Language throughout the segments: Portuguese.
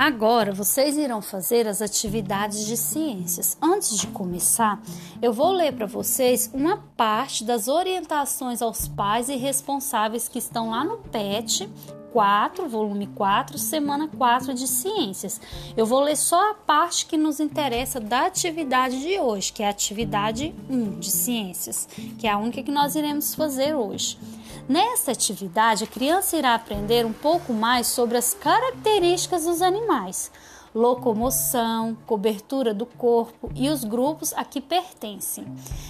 Agora vocês irão fazer as atividades de ciências. Antes de começar, eu vou ler para vocês uma parte das orientações aos pais e responsáveis que estão lá no PET 4, volume 4, semana 4 de ciências. Eu vou ler só a parte que nos interessa da atividade de hoje, que é a atividade 1 de ciências, que é a única que nós iremos fazer hoje. Nessa atividade, a criança irá aprender um pouco mais sobre as características dos animais, locomoção, cobertura do corpo e os grupos a que pertencem.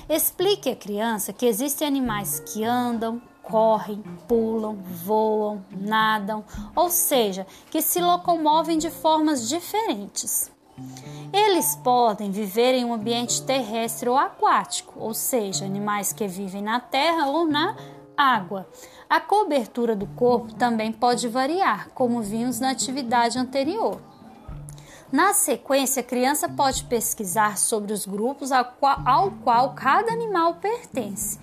Explique à criança que existem animais que andam, correm, pulam, voam, nadam, ou seja, que se locomovem de formas diferentes. Eles podem viver em um ambiente terrestre ou aquático, ou seja, animais que vivem na terra ou na água. A cobertura do corpo também pode variar, como vimos na atividade anterior. Na sequência, a criança pode pesquisar sobre os grupos ao qual, ao qual cada animal pertence.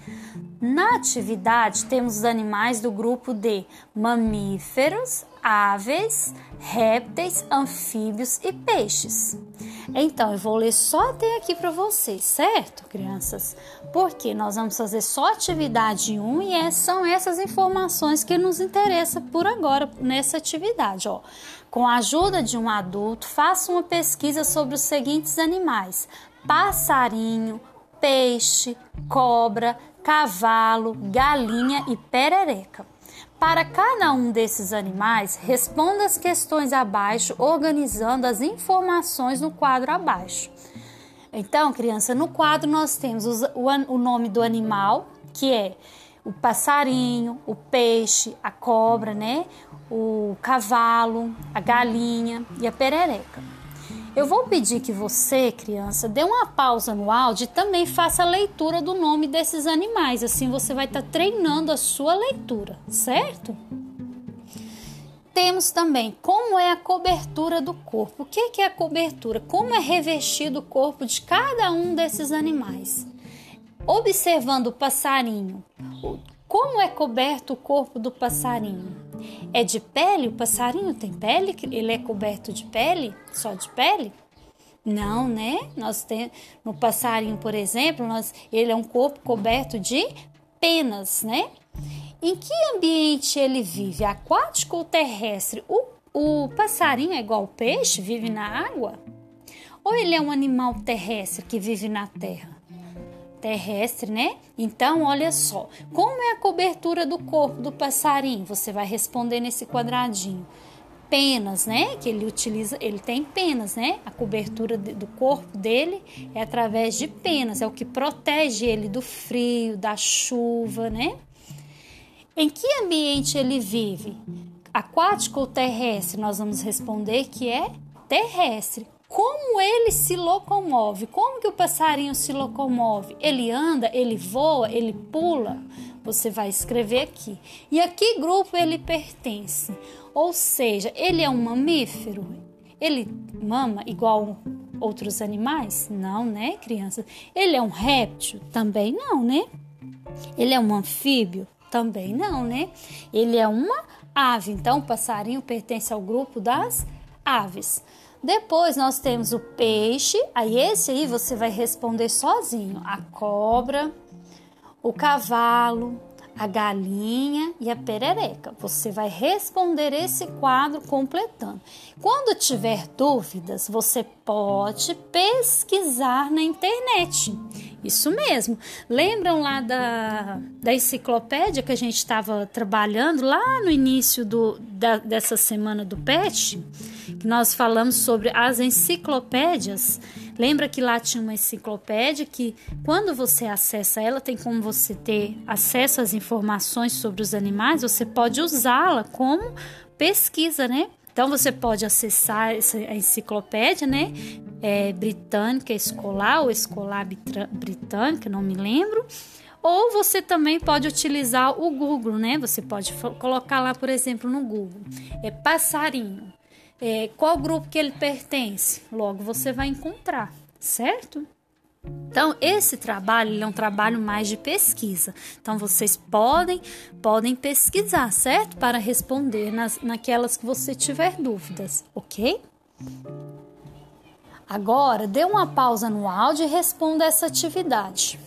Na atividade, temos os animais do grupo de mamíferos, aves, répteis, anfíbios e peixes. Então, eu vou ler só até aqui para vocês, certo, crianças? Porque nós vamos fazer só atividade 1 e é, são essas informações que nos interessam por agora nessa atividade. Ó. Com a ajuda de um adulto, faça uma pesquisa sobre os seguintes animais: passarinho, peixe, cobra, cavalo, galinha e perereca. Para cada um desses animais, responda as questões abaixo, organizando as informações no quadro abaixo. Então, criança, no quadro nós temos o nome do animal, que é o passarinho, o peixe, a cobra, né? O cavalo, a galinha e a perereca. Eu vou pedir que você, criança, dê uma pausa no áudio e também faça a leitura do nome desses animais. Assim você vai estar tá treinando a sua leitura, certo? Temos também como é a cobertura do corpo. O que é a cobertura? Como é revestido o corpo de cada um desses animais? Observando o passarinho, como é coberto o corpo do passarinho? É de pele? O passarinho tem pele? Ele é coberto de pele? Só de pele? Não, né? Nós temos no passarinho, por exemplo, nós, ele é um corpo coberto de penas, né? Em que ambiente ele vive? Aquático ou terrestre? O, o passarinho é igual ao peixe, vive na água? Ou ele é um animal terrestre que vive na terra? Terrestre, né? Então, olha só, como é a cobertura do corpo do passarinho? Você vai responder nesse quadradinho. Penas, né? Que ele utiliza, ele tem penas, né? A cobertura do corpo dele é através de penas, é o que protege ele do frio, da chuva, né? Em que ambiente ele vive? Aquático ou terrestre? Nós vamos responder que é terrestre. Como ele se locomove? Como que o passarinho se locomove? Ele anda, ele voa, ele pula? Você vai escrever aqui. E a que grupo ele pertence? Ou seja, ele é um mamífero? Ele mama igual outros animais? Não, né, criança? Ele é um réptil? Também não, né? Ele é um anfíbio? Também não, né? Ele é uma ave. Então, o passarinho pertence ao grupo das aves. Depois nós temos o peixe, aí esse aí você vai responder sozinho. A cobra, o cavalo, a galinha e a perereca. Você vai responder esse quadro completando. Quando tiver dúvidas, você pode pesquisar na internet. Isso mesmo. Lembram lá da, da enciclopédia que a gente estava trabalhando lá no início do, da, dessa semana do PET? Que nós falamos sobre as enciclopédias. Lembra que lá tinha uma enciclopédia que, quando você acessa ela, tem como você ter acesso às informações sobre os animais, você pode usá-la como pesquisa, né? Então você pode acessar essa enciclopédia, né? É, britânica escolar ou escolar britânica, não me lembro. Ou você também pode utilizar o Google, né? Você pode colocar lá, por exemplo, no Google, é passarinho. É, qual grupo que ele pertence? Logo você vai encontrar, certo? Então, esse trabalho é um trabalho mais de pesquisa. Então, vocês podem, podem pesquisar, certo? Para responder nas, naquelas que você tiver dúvidas, ok? Agora, dê uma pausa no áudio e responda essa atividade.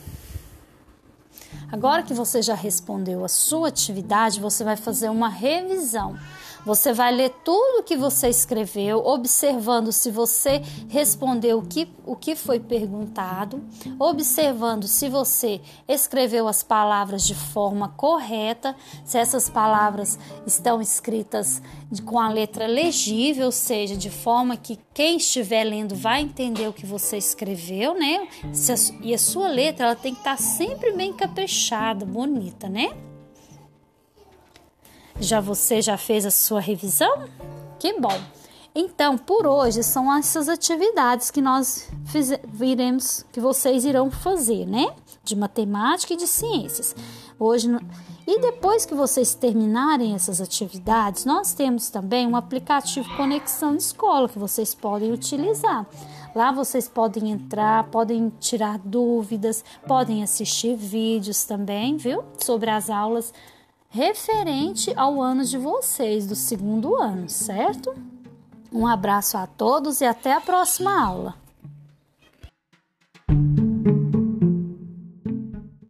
Agora que você já respondeu a sua atividade, você vai fazer uma revisão. Você vai ler tudo que você escreveu, observando se você respondeu o que, o que foi perguntado, observando se você escreveu as palavras de forma correta, se essas palavras estão escritas com a letra legível, ou seja, de forma que quem estiver lendo vai entender o que você escreveu, né? e a sua letra ela tem que estar sempre bem caprichada, bonita, né? Já você já fez a sua revisão? Que bom! Então, por hoje são essas atividades que nós viremos, que vocês irão fazer, né? De matemática e de ciências. Hoje e depois que vocês terminarem essas atividades, nós temos também um aplicativo Conexão Escola que vocês podem utilizar. Lá vocês podem entrar, podem tirar dúvidas, podem assistir vídeos também, viu? Sobre as aulas referente ao ano de vocês, do segundo ano, certo? Um abraço a todos e até a próxima aula.